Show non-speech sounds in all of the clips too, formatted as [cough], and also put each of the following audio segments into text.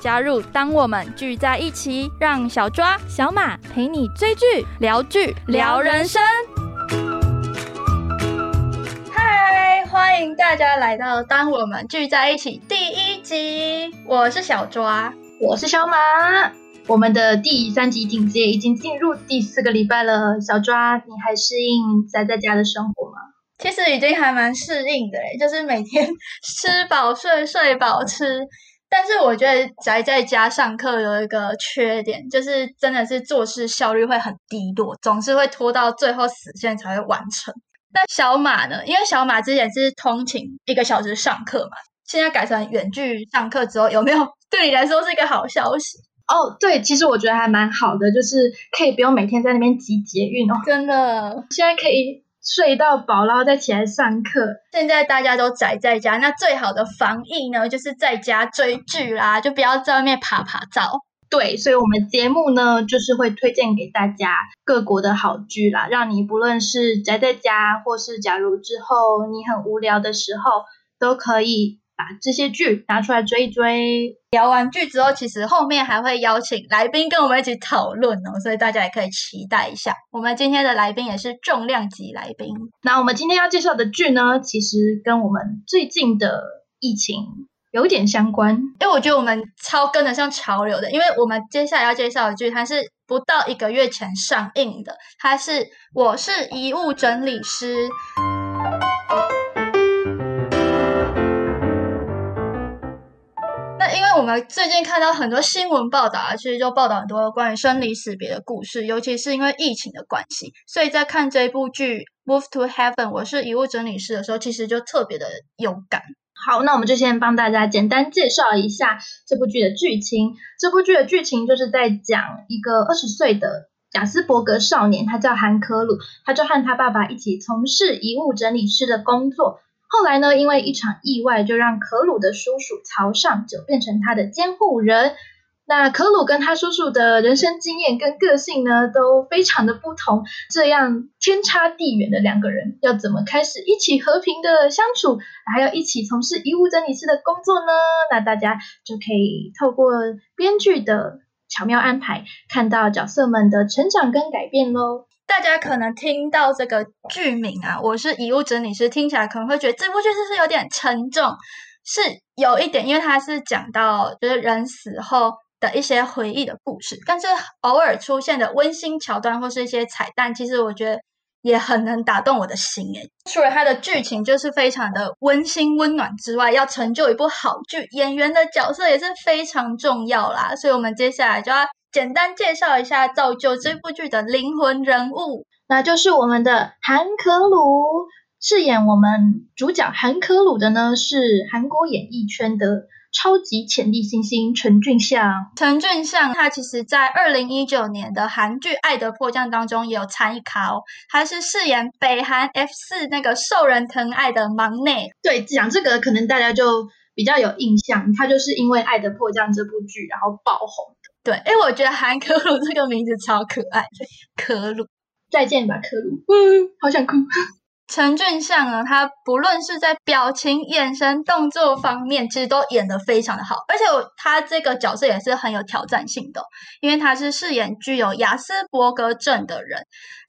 加入当我们聚在一起，让小抓、小马陪你追剧、聊剧、聊人生。嗨，欢迎大家来到《当我们聚在一起》第一集。我是小抓，我是小马。我们的第三集顶接已经进入第四个礼拜了，小抓，你还适应宅在家的生活吗？其实已经还蛮适应的嘞，就是每天 [laughs] 吃饱睡，睡饱吃。但是我觉得宅在家上课有一个缺点，就是真的是做事效率会很低落，总是会拖到最后死线才会完成。那小马呢？因为小马之前是通勤一个小时上课嘛，现在改成远距上课之后，有没有对你来说是一个好消息？哦，对，其实我觉得还蛮好的，就是可以不用每天在那边挤捷运哦。真的，现在可以。睡到饱，然后再起来上课。现在大家都宅在家，那最好的防疫呢，就是在家追剧啦，就不要在外面爬爬照。对，所以我们节目呢，就是会推荐给大家各国的好剧啦，让你不论是宅在家，或是假如之后你很无聊的时候，都可以。把这些剧拿出来追一追，聊完剧之后，其实后面还会邀请来宾跟我们一起讨论哦，所以大家也可以期待一下。我们今天的来宾也是重量级来宾。那我们今天要介绍的剧呢，其实跟我们最近的疫情有点相关，因为我觉得我们超跟得上潮流的，因为我们接下来要介绍的剧，它是不到一个月前上映的，它是《我是遗物整理师》。我们最近看到很多新闻报道啊，其实就报道很多关于生离死别的故事，尤其是因为疫情的关系，所以在看这部剧《Move to Heaven》我是遗物整理师的时候，其实就特别的有感。好，那我们就先帮大家简单介绍一下这部剧的剧情。这部剧的剧情就是在讲一个二十岁的雅斯伯格少年，他叫韩科鲁，他就和他爸爸一起从事遗物整理师的工作。后来呢，因为一场意外，就让可鲁的叔叔曹尚就变成他的监护人。那可鲁跟他叔叔的人生经验跟个性呢，都非常的不同。这样天差地远的两个人，要怎么开始一起和平的相处，还要一起从事遗物整理师的工作呢？那大家就可以透过编剧的巧妙安排，看到角色们的成长跟改变喽。大家可能听到这个剧名啊，我是遗物整理师，听起来可能会觉得这部剧是不是有点沉重？是有一点，因为它是讲到就是人死后的一些回忆的故事，但是偶尔出现的温馨桥段或是一些彩蛋，其实我觉得也很能打动我的心诶。除了它的剧情就是非常的温馨温暖之外，要成就一部好剧，演员的角色也是非常重要啦。所以我们接下来就要。简单介绍一下造就这部剧的灵魂人物，那就是我们的韩可鲁。饰演我们主角韩可鲁的呢，是韩国演艺圈的超级潜力新星陈俊相。陈俊相他其实在二零一九年的韩剧《爱的迫降》当中也有参与卡哦，他是饰演北韩 F 四那个受人疼爱的忙内。对，讲这个可能大家就比较有印象，他就是因为《爱的迫降》这部剧然后爆红。对，哎，我觉得韩可鲁 [laughs] 这个名字超可爱的，可鲁，再见吧，可鲁，嗯，好想哭。[laughs] 陈俊相呢，他不论是在表情、眼神、动作方面，其实都演得非常的好，而且他这个角色也是很有挑战性的，因为他是饰演具有雅斯伯格症的人，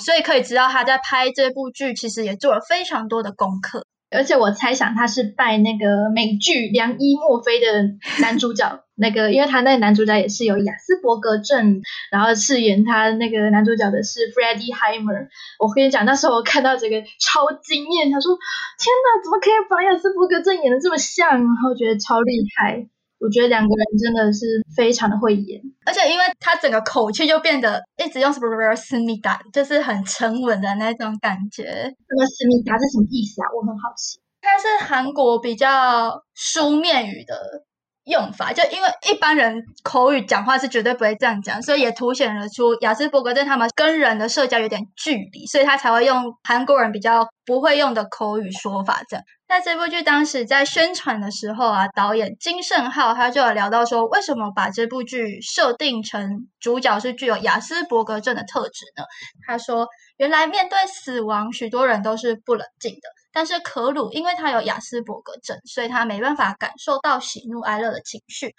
所以可以知道他在拍这部剧其实也做了非常多的功课。而且我猜想他是拜那个美剧《良医墨菲》的男主角，那个 [laughs] 因为他那个男主角也是有雅斯伯格症，然后饰演他那个男主角的是 Freddie Heimer。我跟你讲，那时候我看到这个超惊艳，他说：“天哪，怎么可以把雅斯伯格症演的这么像？”然后觉得超厉害。我觉得两个人真的是非常的会演，而且因为他整个口气就变得一直用什么思密达，就是很沉稳的那种感觉。那个思密达是什么意思啊？我很好奇。它是韩国比较书面语的用法，就因为一般人口语讲话是绝对不会这样讲，所以也凸显了出雅斯伯格症他们跟人的社交有点距离，所以他才会用韩国人比较不会用的口语说法这样。那这部剧当时在宣传的时候啊，导演金圣浩他就有聊到说，为什么把这部剧设定成主角是具有雅斯伯格症的特质呢？他说，原来面对死亡，许多人都是不冷静的。但是可鲁因为他有雅斯伯格症，所以他没办法感受到喜怒哀乐的情绪，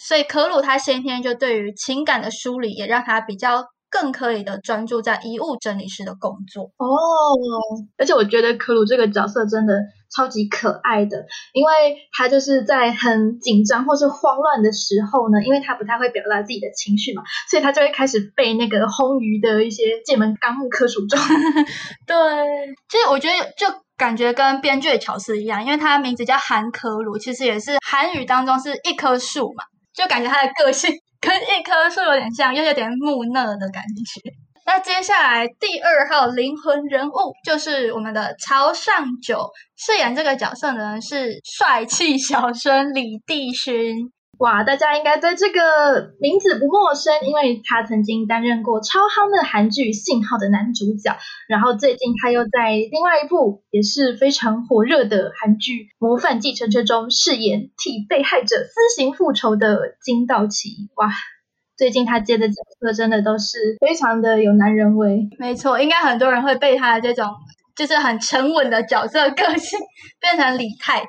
所以可鲁他先天就对于情感的梳理，也让他比较更可以的专注在遗物整理师的工作。哦，而且我觉得可鲁这个角色真的超级可爱的，因为他就是在很紧张或是慌乱的时候呢，因为他不太会表达自己的情绪嘛，所以他就会开始背那个烘鱼的一些界门纲目科属中。[laughs] 对，其实我觉得就。感觉跟编剧的巧思一样，因为他名字叫韩可鲁，其实也是韩语当中是一棵树嘛，就感觉他的个性跟一棵树有点像，又有点木讷的感觉。那接下来第二号灵魂人物就是我们的朝上九，饰演这个角色的人是帅气小生李帝勋。哇，大家应该对这个名字不陌生，因为他曾经担任过超夯的韩剧《信号》的男主角，然后最近他又在另外一部也是非常火热的韩剧《模范继承车》中饰演替被害者私刑复仇的金道奇。哇，最近他接的角色真的都是非常的有男人味。没错，应该很多人会被他的这种就是很沉稳的角色个性变成李太太。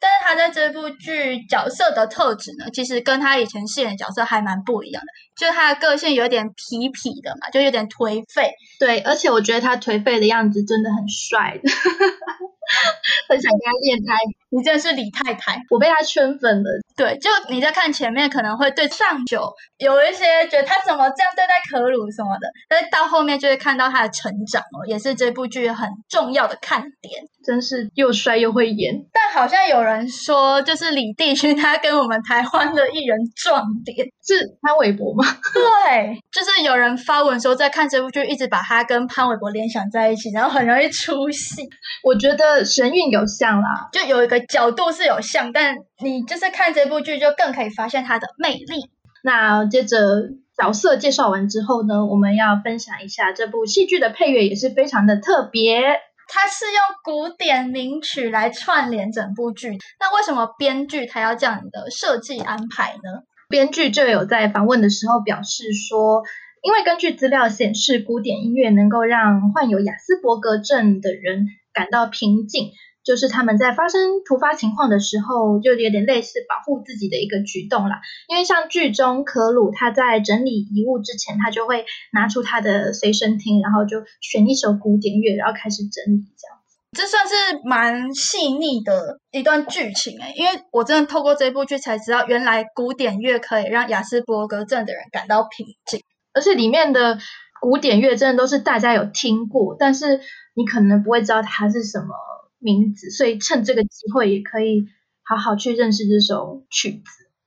但是他在这部剧角色的特质呢，其实跟他以前饰演的角色还蛮不一样的，就是他的个性有点痞痞的嘛，就有点颓废。对，而且我觉得他颓废的样子真的很帅，[laughs] [laughs] 很想跟他恋爱。你真的是李太太，我被他圈粉了。对，就你在看前面可能会对上九有一些觉得他怎么这样对待可鲁什么的，但是到后面就会看到他的成长哦，也是这部剧很重要的看点。真是又帅又会演，但好像有人说，就是李帝勋他跟我们台湾的艺人撞点，是潘玮柏吗？对，就是有人发文说，在看这部剧，一直把他跟潘玮柏联想在一起，然后很容易出戏。我觉得神韵有像啦，就有一个角度是有像，但你就是看这部剧，就更可以发现他的魅力。那接着角色介绍完之后呢，我们要分享一下这部戏剧的配乐，也是非常的特别。它是用古典名曲来串联整部剧，那为什么编剧他要这样的设计安排呢？编剧就有在访问的时候表示说，因为根据资料显示，古典音乐能够让患有雅斯伯格症的人感到平静。就是他们在发生突发情况的时候，就有点类似保护自己的一个举动啦。因为像剧中可鲁他在整理遗物之前，他就会拿出他的随身听，然后就选一首古典乐，然后开始整理这样子。这算是蛮细腻的一段剧情诶，因为我真的透过这部剧才知道，原来古典乐可以让雅斯伯格症的人感到平静，而且里面的古典乐真的都是大家有听过，但是你可能不会知道它是什么。名字，所以趁这个机会也可以好好去认识这首曲子。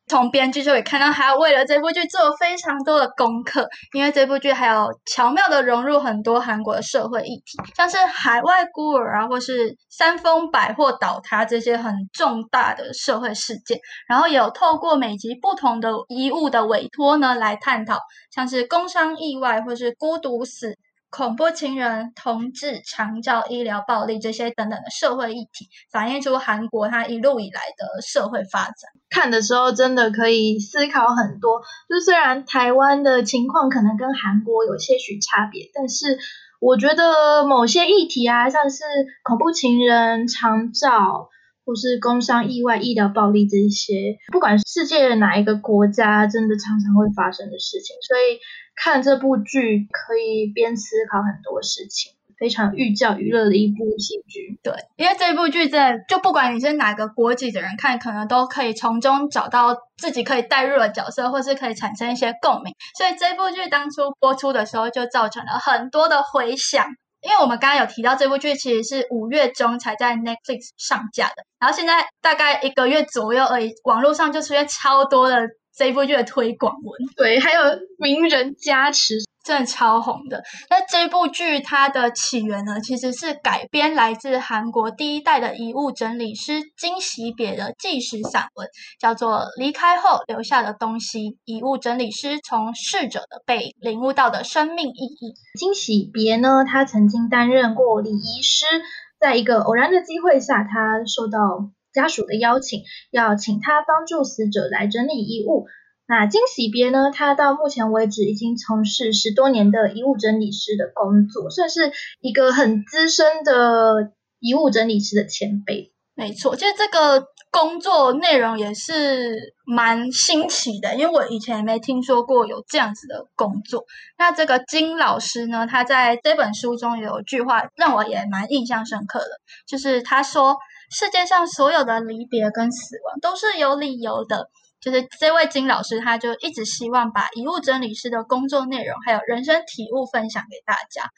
从编剧就可以看到，他为了这部剧做了非常多的功课，因为这部剧还有巧妙的融入很多韩国的社会议题，像是海外孤儿啊，或是三丰百货倒塌这些很重大的社会事件，然后也有透过每集不同的遗物的委托呢，来探讨像是工伤意外或是孤独死。恐怖情人、同志、长照、医疗暴力这些等等的社会议题，反映出韩国它一路以来的社会发展。看的时候真的可以思考很多。就虽然台湾的情况可能跟韩国有些许差别，但是我觉得某些议题啊，像是恐怖情人、长照或是工伤意外、医疗暴力这一些，不管世界哪一个国家，真的常常会发生的事情，所以。看这部剧可以边思考很多事情，非常寓教于乐的一部戏剧。对，因为这部剧在就不管你是哪个国籍的人看，可能都可以从中找到自己可以代入的角色，或是可以产生一些共鸣。所以这部剧当初播出的时候，就造成了很多的回响。因为我们刚刚有提到这部剧其实是五月中才在 Netflix 上架的，然后现在大概一个月左右而已，网络上就出现超多的。这一部剧的推广文。对，还有名人加持，真的超红的。那这部剧它的起源呢，其实是改编来自韩国第一代的遗物整理师金喜别的纪实散文，叫做《离开后留下的东西》，遗物整理师从逝者的背领悟到的生命意义。金喜别呢，他曾经担任过礼仪师，在一个偶然的机会下，他受到家属的邀请，要请他帮助死者来整理遗物。那金喜别呢？他到目前为止已经从事十多年的遗物整理师的工作，算是一个很资深的遗物整理师的前辈。没错，其实这个工作内容也是蛮新奇的，因为我以前没听说过有这样子的工作。那这个金老师呢，他在这本书中有一句话让我也蛮印象深刻的，就是他说：“世界上所有的离别跟死亡都是有理由的。”就是这位金老师，他就一直希望把遗物整理师的工作内容还有人生体悟分享给大家。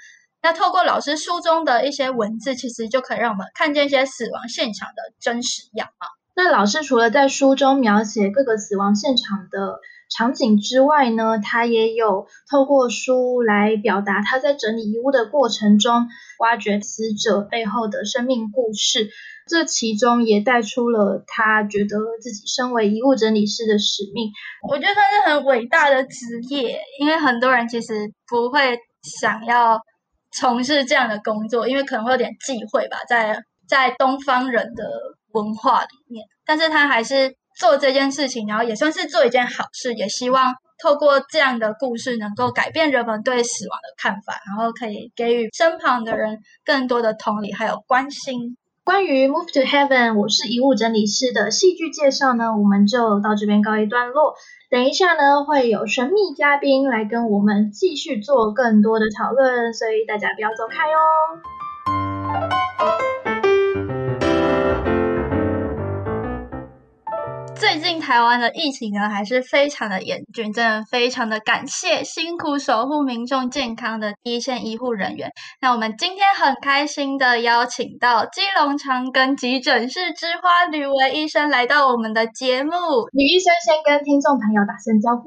那透过老师书中的一些文字，其实就可以让我们看见一些死亡现场的真实样貌。那老师除了在书中描写各个死亡现场的场景之外呢，他也有透过书来表达他在整理遗物的过程中，挖掘死者背后的生命故事。这其中也带出了他觉得自己身为遗物整理师的使命，我觉得他是很伟大的职业，因为很多人其实不会想要从事这样的工作，因为可能会有点忌讳吧，在在东方人的文化里面，但是他还是做这件事情，然后也算是做一件好事，也希望透过这样的故事能够改变人们对死亡的看法，然后可以给予身旁的人更多的同理还有关心。关于《Move to Heaven》，我是遗物整理师的戏剧介绍呢，我们就到这边告一段落。等一下呢，会有神秘嘉宾来跟我们继续做更多的讨论，所以大家不要走开哦。最近台湾的疫情呢，还是非常的严峻，真的非常的感谢辛苦守护民众健康的第一线医护人员。那我们今天很开心的邀请到基隆长庚急诊室之花吕维医生来到我们的节目。吕医生先跟听众朋友打声招呼。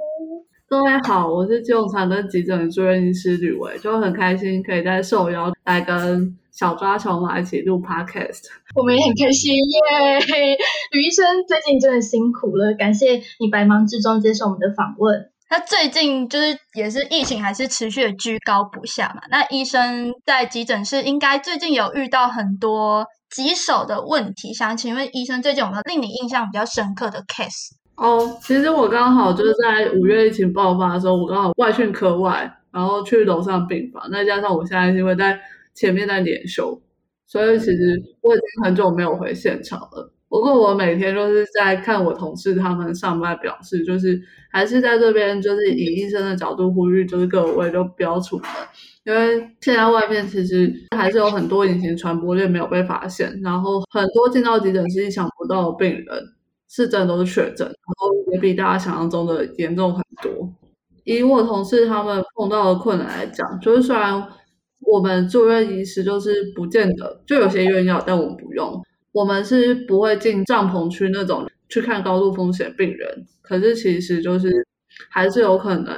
各位好，我是基隆长庚急诊住院医师吕维，就很开心可以在受邀来跟。小抓小马一起录 podcast，我们也很开心耶！吕医生最近真的辛苦了，感谢你百忙之中接受我们的访问。那最近就是也是疫情还是持续的居高不下嘛？那医生在急诊室应该最近有遇到很多棘手的问题，想请问医生最近有没有令你印象比较深刻的 case？哦，其实我刚好就是在五月疫情爆发的时候，我刚好外训科外，然后去楼上病房，再加上我现在是因为在。前面在年休，所以其实我已经很久没有回现场了。不过我每天都是在看我同事他们上班，表示就是还是在这边，就是以医生的角度呼吁，就是各位都不要出门，因为现在外面其实还是有很多隐形传播链没有被发现，然后很多进到急诊室意想不到的病人是真的都是确诊，然后也比大家想象中的严重很多。以我同事他们碰到的困难来讲，就是虽然。我们住院医师就是不见得，就有些医院要，但我们不用。我们是不会进帐篷区那种去看高度风险病人。可是其实就是还是有可能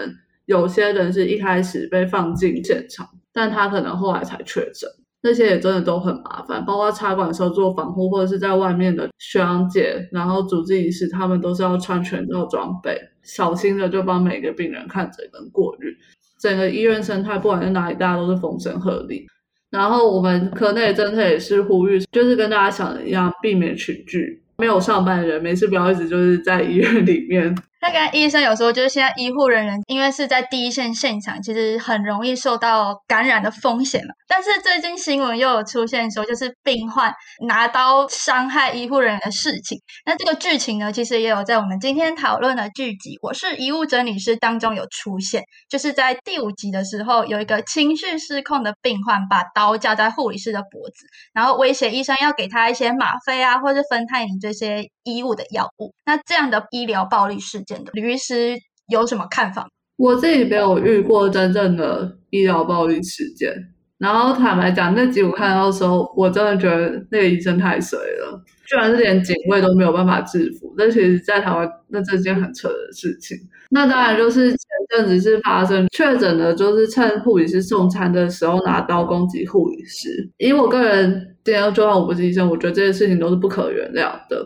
有些人是一开始被放进现场，但他可能后来才确诊。那些也真的都很麻烦，包括插管时候做防护，或者是在外面的学长姐，然后主治医师他们都是要穿全套装备，小心的就帮每个病人看诊跟过滤。整个医院生态，不管在哪里，大家都是风声鹤唳。然后我们科内真的也是呼吁，就是跟大家想的一样，避免群聚。没有上班的人，没事不要一直就是在医院里面。那跟医生有时候就是现在医护人员，因为是在第一线现场，其实很容易受到感染的风险嘛。但是最近新闻又有出现说，就是病患拿刀伤害医护人员的事情。那这个剧情呢，其实也有在我们今天讨论的剧集《我是医务整理师》当中有出现。就是在第五集的时候，有一个情绪失控的病患把刀架在护理师的脖子，然后威胁医生要给他一些吗啡啊，或是芬太尼这些衣物的药物。那这样的医疗暴力事件。吕医师有什么看法？我自己没有遇过真正的医疗暴力事件，然后坦白讲，那集我看到的时候，我真的觉得那个医生太衰了，居然是连警卫都没有办法制服。那其实，在台湾那这件很扯的事情。那当然就是前阵子是发生确诊的，就是趁护理师送餐的时候拿刀攻击护理师。以我个人，今天就算我不是医生，我觉得这些事情都是不可原谅的。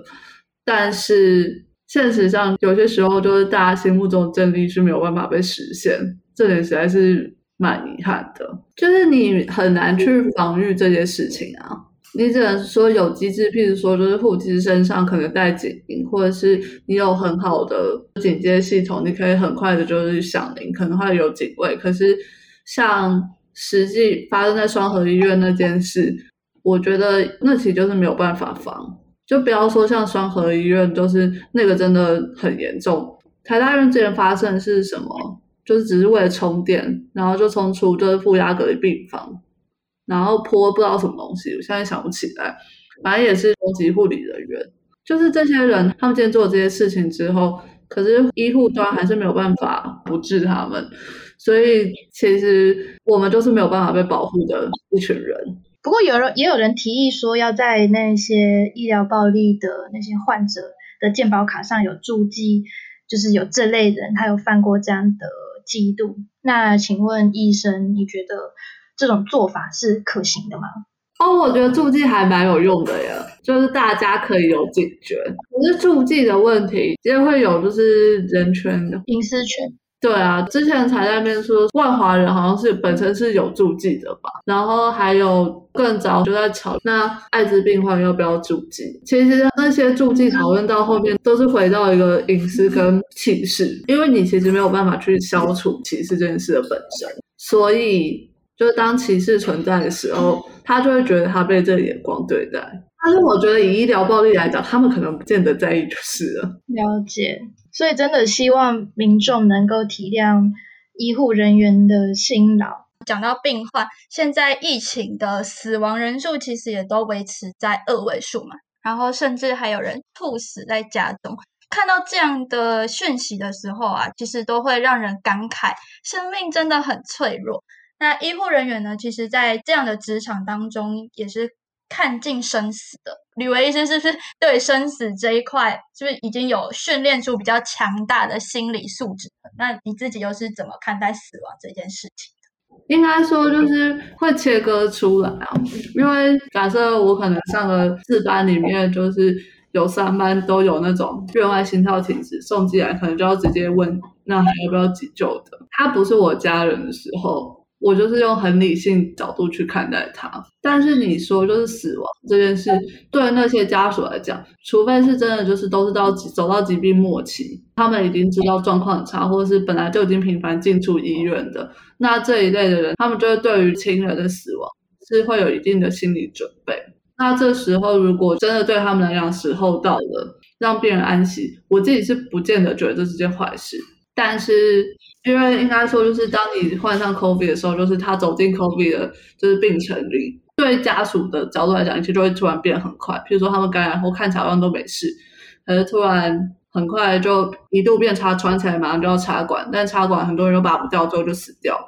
但是现实上，有些时候就是大家心目中的正义是没有办法被实现，这点实在是。蛮遗憾的，就是你很难去防御这些事情啊。你只能说有机制，譬如说，就是护士身上可能带警铃，或者是你有很好的警戒系统，你可以很快的就是响铃，可能会有警卫。可是像实际发生在双河医院那件事，我觉得那其实就是没有办法防。就不要说像双河医院，就是那个真的很严重。台大院之前发生是什么？就是只是为了充电，然后就冲出就是负压隔离病房，然后泼不知道什么东西，我现在想不起来。反正也是攻击护理人员，就是这些人，他们今天做这些事情之后，可是医护端还是没有办法不治他们，所以其实我们就是没有办法被保护的一群人。不过有人也有人提议说，要在那些医疗暴力的那些患者的健保卡上有注记，就是有这类人他有犯过这样的。记录。那请问医生，你觉得这种做法是可行的吗？哦，我觉得注记还蛮有用的呀，就是大家可以有警觉。可是注记的问题，其实会有就是人权、隐私权。对啊，之前才在那边说万华人好像是本身是有注记的吧，然后还有更早就在吵那艾滋病患要不要注记。其实那些注记讨论到后面都是回到一个隐私跟歧视，因为你其实没有办法去消除歧视这件事的本身，所以就是当歧视存在的时候，他就会觉得他被这眼光对待。但是我觉得以医疗暴力来讲，他们可能不见得在意就是了。了解。所以真的希望民众能够体谅医护人员的辛劳。讲到病患，现在疫情的死亡人数其实也都维持在二位数嘛，然后甚至还有人猝死在家中。看到这样的讯息的时候啊，其实都会让人感慨，生命真的很脆弱。那医护人员呢，其实在这样的职场当中也是。看尽生死的吕维医生是不是对生死这一块，是不是已经有训练出比较强大的心理素质？那你自己又是怎么看待死亡这件事情应该说就是会切割出来啊，因为假设我可能上了四班里面，就是有三班都有那种院外心跳停止送进来，可能就要直接问那还要不要急救的。他不是我家人的时候。我就是用很理性角度去看待它，但是你说就是死亡这件事，对那些家属来讲，除非是真的就是都是到走到疾病末期，他们已经知道状况很差，或者是本来就已经频繁进出医院的，那这一类的人，他们就会对于亲人的死亡是会有一定的心理准备。那这时候如果真的对他们来讲时候到了，让病人安息，我自己是不见得觉得这是件坏事。但是，因为应该说，就是当你患上 COVID 的时候，就是他走进 COVID 的，就是病程里，对家属的角度来讲，其实就会突然变很快。譬如说，他们感染后看起来好像都没事，可是突然很快就一度变差，穿起来马上就要插管，但插管很多人都拔不掉，之后就死掉。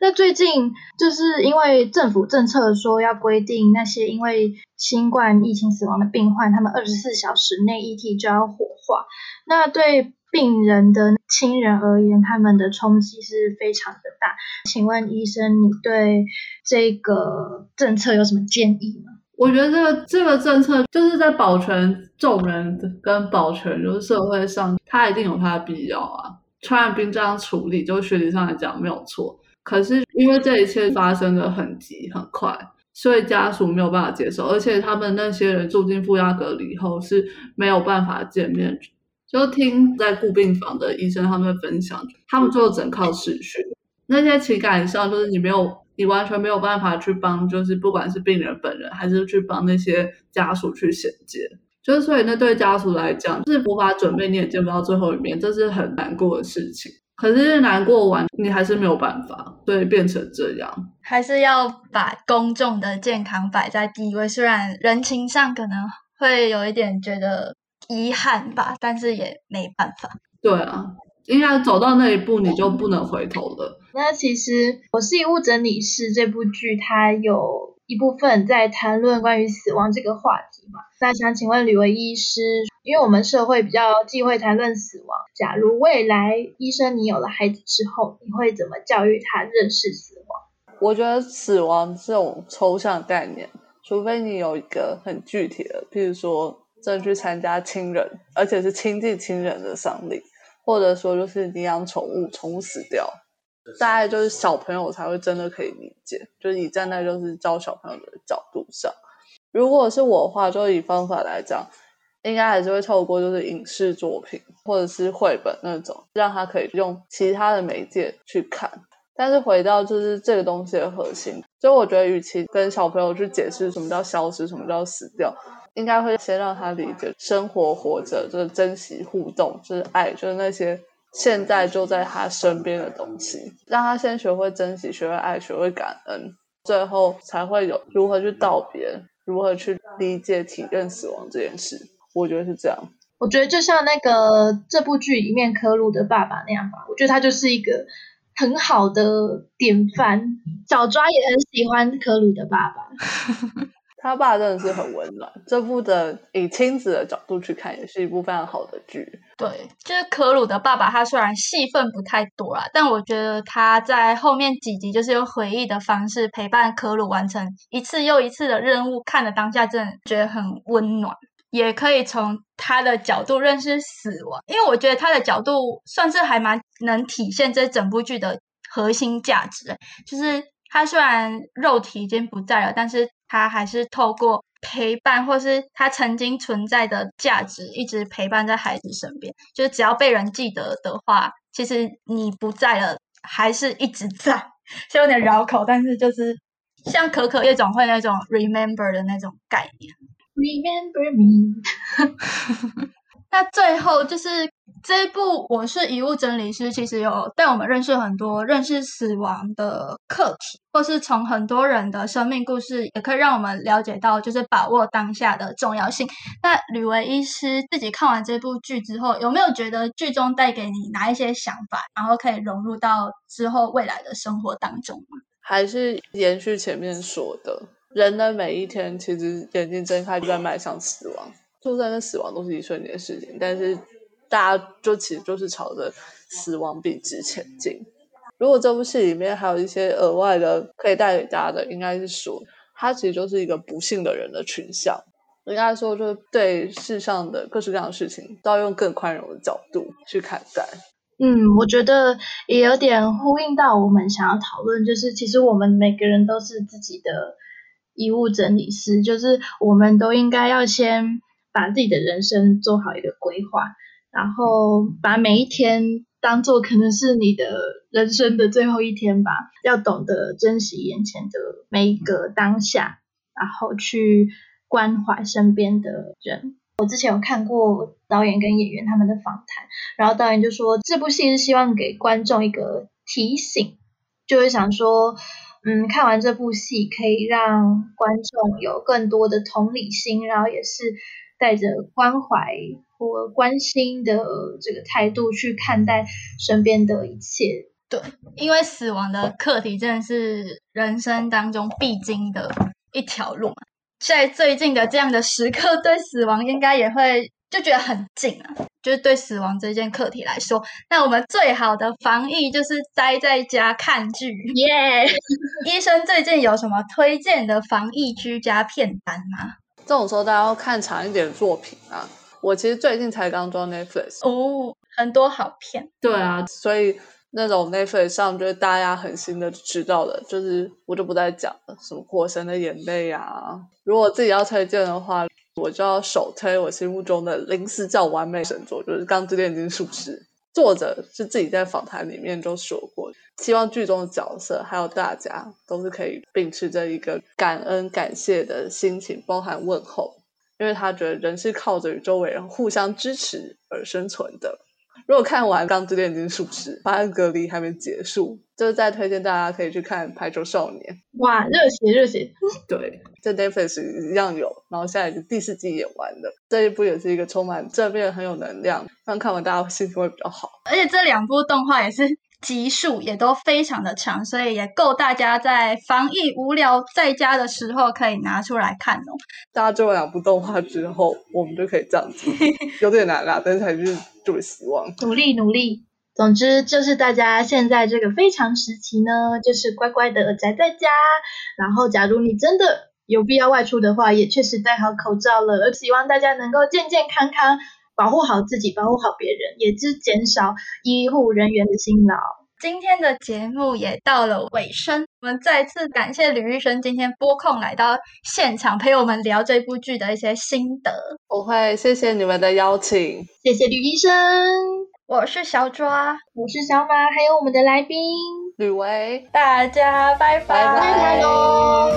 那最近就是因为政府政策说要规定那些因为新冠疫情死亡的病患，他们二十四小时内 ET 就要火化。那对。病人的亲人而言，他们的冲击是非常的大。请问医生，你对这个政策有什么建议吗？我觉得这个这个政策就是在保全众人跟保全就是社会上，它一定有它的必要啊。传染病这样处理，就学理上来讲没有错。可是因为这一切发生的很急很快，所以家属没有办法接受，而且他们那些人住进负压隔离后是没有办法见面。就听在顾病房的医生他们分享，他们做整靠视讯，那些情感上就是你没有，你完全没有办法去帮，就是不管是病人本人还是去帮那些家属去衔接，就是所以那对家属来讲是无法准备，你也见不到最后一面，这是很难过的事情。可是难过完，你还是没有办法，所以变成这样，还是要把公众的健康摆在第一位。虽然人情上可能会有一点觉得。遗憾吧，但是也没办法。对啊，应该走到那一步你就不能回头了。那其实《我是遗物整理师》这部剧，它有一部分在谈论关于死亡这个话题嘛。那想请问吕维医师，因为我们社会比较忌讳谈论死亡，假如未来医生你有了孩子之后，你会怎么教育他认识死亡？我觉得死亡这种抽象概念，除非你有一个很具体的，譬如说真的去参加亲人，而且是亲近亲人的丧礼，或者说就是你养宠物，宠物死掉，大概就是小朋友才会真的可以理解。就是你站在就是教小朋友的角度上，如果是我的话，就以方法来讲，应该还是会透过就是影视作品或者是绘本那种，让他可以用其他的媒介去看。但是回到就是这个东西的核心，就我觉得，与其跟小朋友去解释什么叫消失，什么叫死掉，应该会先让他理解生活、活着，就是珍惜互动，就是爱，就是那些现在就在他身边的东西，让他先学会珍惜，学会爱，学会感恩，最后才会有如何去道别，如何去理解、体认死亡这件事。我觉得是这样。我觉得就像那个这部剧里面科鲁的爸爸那样吧，我觉得他就是一个。很好的典范，小抓也很喜欢科鲁的爸爸，[laughs] 他爸真的是很温暖。这部的以亲子的角度去看，也是一部非常好的剧。对，就是可鲁的爸爸，他虽然戏份不太多啊，但我觉得他在后面几集就是用回忆的方式陪伴可鲁完成一次又一次的任务，看的当下真的觉得很温暖。也可以从他的角度认识死亡，因为我觉得他的角度算是还蛮能体现这整部剧的核心价值。就是他虽然肉体已经不在了，但是他还是透过陪伴，或是他曾经存在的价值，一直陪伴在孩子身边。就是只要被人记得的话，其实你不在了，还是一直在。是有点绕口，但是就是像可可夜总会那种 remember 的那种概念。Remember me。那最后就是这一部《我是遗物整理师》，其实有带我们认识很多认识死亡的课题，或是从很多人的生命故事，也可以让我们了解到，就是把握当下的重要性。那吕维医师自己看完这部剧之后，有没有觉得剧中带给你哪一些想法，然后可以融入到之后未来的生活当中吗？还是延续前面说的？人的每一天，其实眼睛睁开就在迈向死亡。就算那死亡都是一瞬间的事情，但是大家就其实就是朝着死亡笔直前进。如果这部戏里面还有一些额外的可以带给大家的，应该是说，它其实就是一个不幸的人的群像。应该说，就是对世上的各式各样的事情，都要用更宽容的角度去看待。嗯，我觉得也有点呼应到我们想要讨论，就是其实我们每个人都是自己的。遗物整理师，就是我们都应该要先把自己的人生做好一个规划，然后把每一天当做可能是你的人生的最后一天吧。要懂得珍惜眼前的每一个当下，然后去关怀身边的人。我之前有看过导演跟演员他们的访谈，然后导演就说这部戏是希望给观众一个提醒，就是想说。嗯，看完这部戏可以让观众有更多的同理心，然后也是带着关怀或关心的这个态度去看待身边的一切。对，因为死亡的课题真的是人生当中必经的一条路嘛，在最近的这样的时刻，对死亡应该也会。就觉得很近啊，就是对死亡这件课题来说，那我们最好的防疫就是待在家看剧。耶！[laughs] 医生最近有什么推荐的防疫居家片单吗？这种时候大家要看长一点的作品啊。我其实最近才刚装 Netflix，哦，很多好片。对啊，所以那种 Netflix 上就是大家很新的知道的，就是我就不再讲了，什么《火神的眼泪》啊。如果自己要推荐的话。我就要首推我心目中的零四叫完美神作，就是《钢之炼金术师》。作者是自己在访谈里面就说过，希望剧中的角色还有大家都是可以秉持着一个感恩感谢的心情，包含问候，因为他觉得人是靠着与周围人互相支持而生存的。如果看完《钢之炼金术士》，发现隔离还没结束，就是再推荐大家可以去看《排球少年》。哇，热血热血！[laughs] 对，在 Netflix 一样有，然后现在已经第四季演完了。这一部也是一个充满正面、很有能量，让看完大家心情会比较好。而且这两部动画也是集数也都非常的长，所以也够大家在防疫无聊在家的时候可以拿出来看哦。大家做完两部动画之后，我们就可以这样子，[laughs] 有点难啦，但是还是祝希望。努力努力。总之，就是大家现在这个非常时期呢，就是乖乖的宅在家。然后，假如你真的有必要外出的话，也确实戴好口罩了。而希望大家能够健健康康，保护好自己，保护好别人，也是减少医护人员的辛劳。今天的节目也到了尾声，我们再次感谢吕医生今天拨空来到现场陪我们聊这部剧的一些心得。我会谢谢你们的邀请，谢谢吕医生，我是小抓，我是小马，还有我们的来宾。吕维，大家拜拜。拜拜。喽。